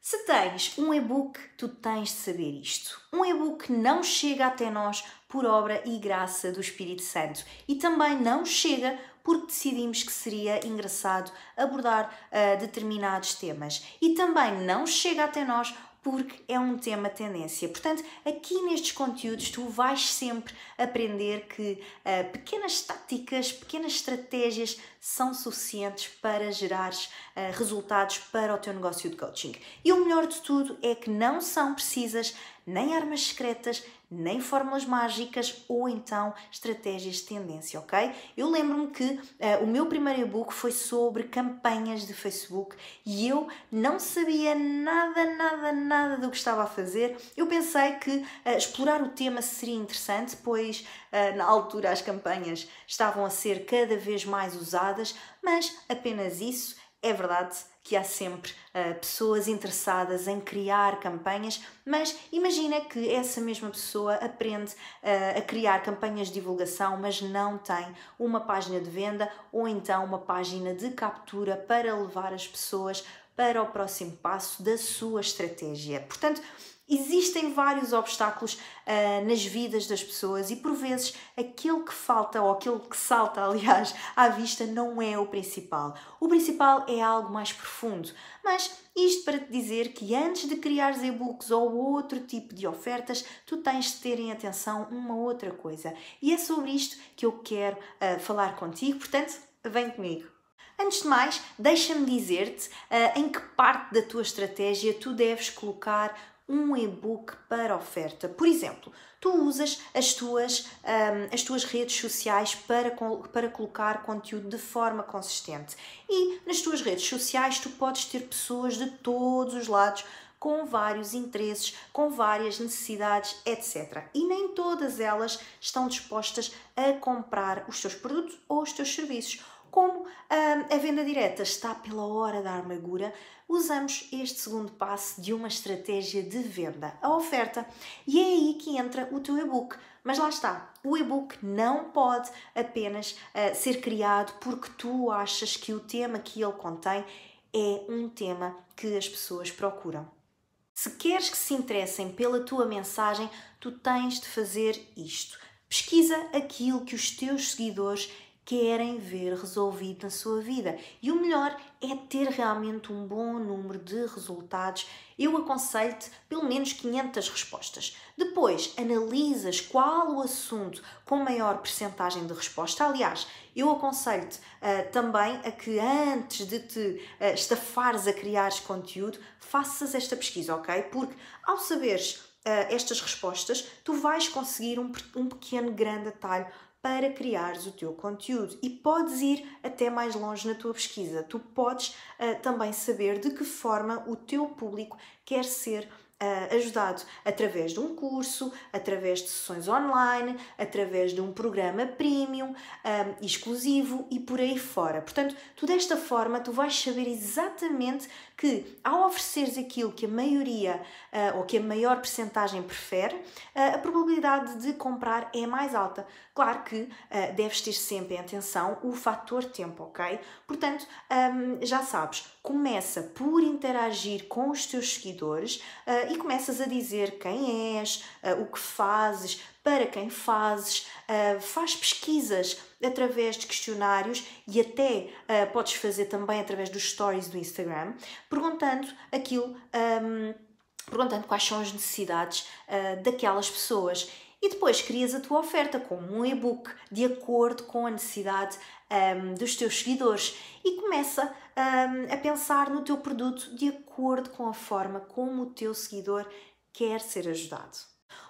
Se tens um e-book, tu tens de saber isto. Um e-book não chega até nós por obra e graça do Espírito Santo e também não chega porque decidimos que seria engraçado abordar uh, determinados temas. E também não chega até nós porque é um tema tendência. Portanto, aqui nestes conteúdos tu vais sempre aprender que uh, pequenas táticas, pequenas estratégias são suficientes para gerar uh, resultados para o teu negócio de coaching. E o melhor de tudo é que não são precisas nem armas secretas, nem fórmulas mágicas ou então estratégias de tendência, ok? Eu lembro-me que uh, o meu primeiro e-book foi sobre campanhas de Facebook e eu não sabia nada, nada, nada do que estava a fazer. Eu pensei que uh, explorar o tema seria interessante, pois uh, na altura as campanhas estavam a ser cada vez mais usadas, mas apenas isso é verdade que há sempre uh, pessoas interessadas em criar campanhas, mas imagina que essa mesma pessoa aprende uh, a criar campanhas de divulgação, mas não tem uma página de venda ou então uma página de captura para levar as pessoas para o próximo passo da sua estratégia. Portanto, Existem vários obstáculos uh, nas vidas das pessoas e por vezes aquele que falta ou aquele que salta, aliás, à vista não é o principal. O principal é algo mais profundo. Mas isto para te dizer que antes de criares e-books ou outro tipo de ofertas, tu tens de ter em atenção uma outra coisa. E é sobre isto que eu quero uh, falar contigo, portanto, vem comigo. Antes de mais, deixa-me dizer-te uh, em que parte da tua estratégia tu deves colocar um e-book para oferta. Por exemplo, tu usas as tuas, um, as tuas redes sociais para, para colocar conteúdo de forma consistente. E nas tuas redes sociais tu podes ter pessoas de todos os lados com vários interesses, com várias necessidades, etc. E nem todas elas estão dispostas a comprar os teus produtos ou os teus serviços. Como a venda direta está pela hora da amargura, usamos este segundo passo de uma estratégia de venda, a oferta. E é aí que entra o teu e-book. Mas lá está, o e-book não pode apenas uh, ser criado porque tu achas que o tema que ele contém é um tema que as pessoas procuram. Se queres que se interessem pela tua mensagem, tu tens de fazer isto. Pesquisa aquilo que os teus seguidores querem ver resolvido na sua vida. E o melhor é ter realmente um bom número de resultados. Eu aconselho-te pelo menos 500 respostas. Depois, analisas qual o assunto com maior percentagem de resposta. Aliás, eu aconselho-te uh, também a que antes de te uh, estafares a criar conteúdo, faças esta pesquisa, ok? Porque ao saberes estas respostas, tu vais conseguir um, um pequeno grande atalho para criares o teu conteúdo e podes ir até mais longe na tua pesquisa. Tu podes uh, também saber de que forma o teu público quer ser uh, ajudado através de um curso, através de sessões online, através de um programa premium, um, exclusivo e por aí fora. Portanto, tu desta forma tu vais saber exatamente que ao ofereceres aquilo que a maioria uh, ou que a maior percentagem prefere, uh, a probabilidade de comprar é mais alta. Claro que deves ter sempre em atenção o fator tempo, ok? Portanto, um, já sabes, começa por interagir com os teus seguidores e começas a dizer quem és, o que fazes, para quem fazes, uh, faz pesquisas através de questionários e até uh, podes fazer também através dos stories do Instagram, perguntando aquilo, perguntando quais são as necessidades daquelas pessoas. E depois crias a tua oferta como um e-book de acordo com a necessidade um, dos teus seguidores e começa um, a pensar no teu produto de acordo com a forma como o teu seguidor quer ser ajudado.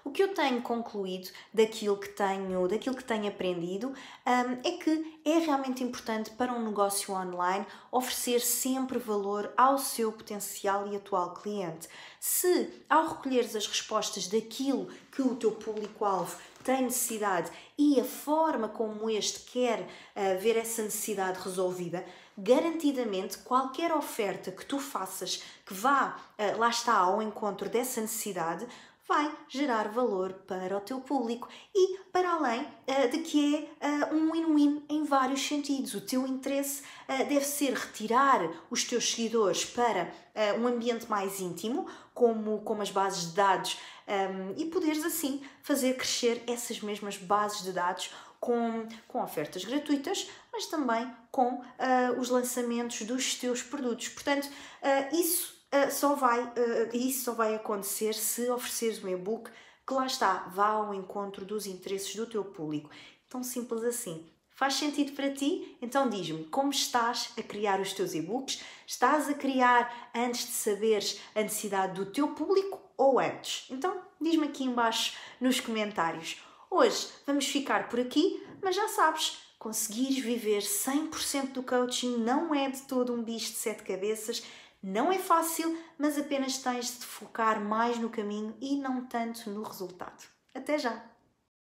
O que eu tenho concluído daquilo que tenho, daquilo que tenho aprendido um, é que é realmente importante para um negócio online oferecer sempre valor ao seu potencial e atual cliente. Se ao recolheres as respostas daquilo que o teu público-alvo tem necessidade e a forma como este quer uh, ver essa necessidade resolvida, garantidamente qualquer oferta que tu faças que vá, uh, lá está, ao encontro dessa necessidade, vai gerar valor para o teu público e para além uh, de que é uh, um win-win em vários sentidos. O teu interesse uh, deve ser retirar os teus seguidores para um ambiente mais íntimo, como, como as bases de dados, um, e poderes assim fazer crescer essas mesmas bases de dados com, com ofertas gratuitas, mas também com os lançamentos dos teus produtos. Portanto, isso uh, só vai, uh, isso só vai acontecer se ofereceres um e-book que lá está, vá ao encontro dos interesses do teu público. Tão simples assim. Faz sentido para ti? Então diz-me como estás a criar os teus e-books? Estás a criar antes de saberes a necessidade do teu público ou antes? Então diz-me aqui embaixo nos comentários. Hoje vamos ficar por aqui, mas já sabes, conseguires viver 100% do coaching não é de todo um bicho de sete cabeças não é fácil, mas apenas tens de focar mais no caminho e não tanto no resultado. Até já!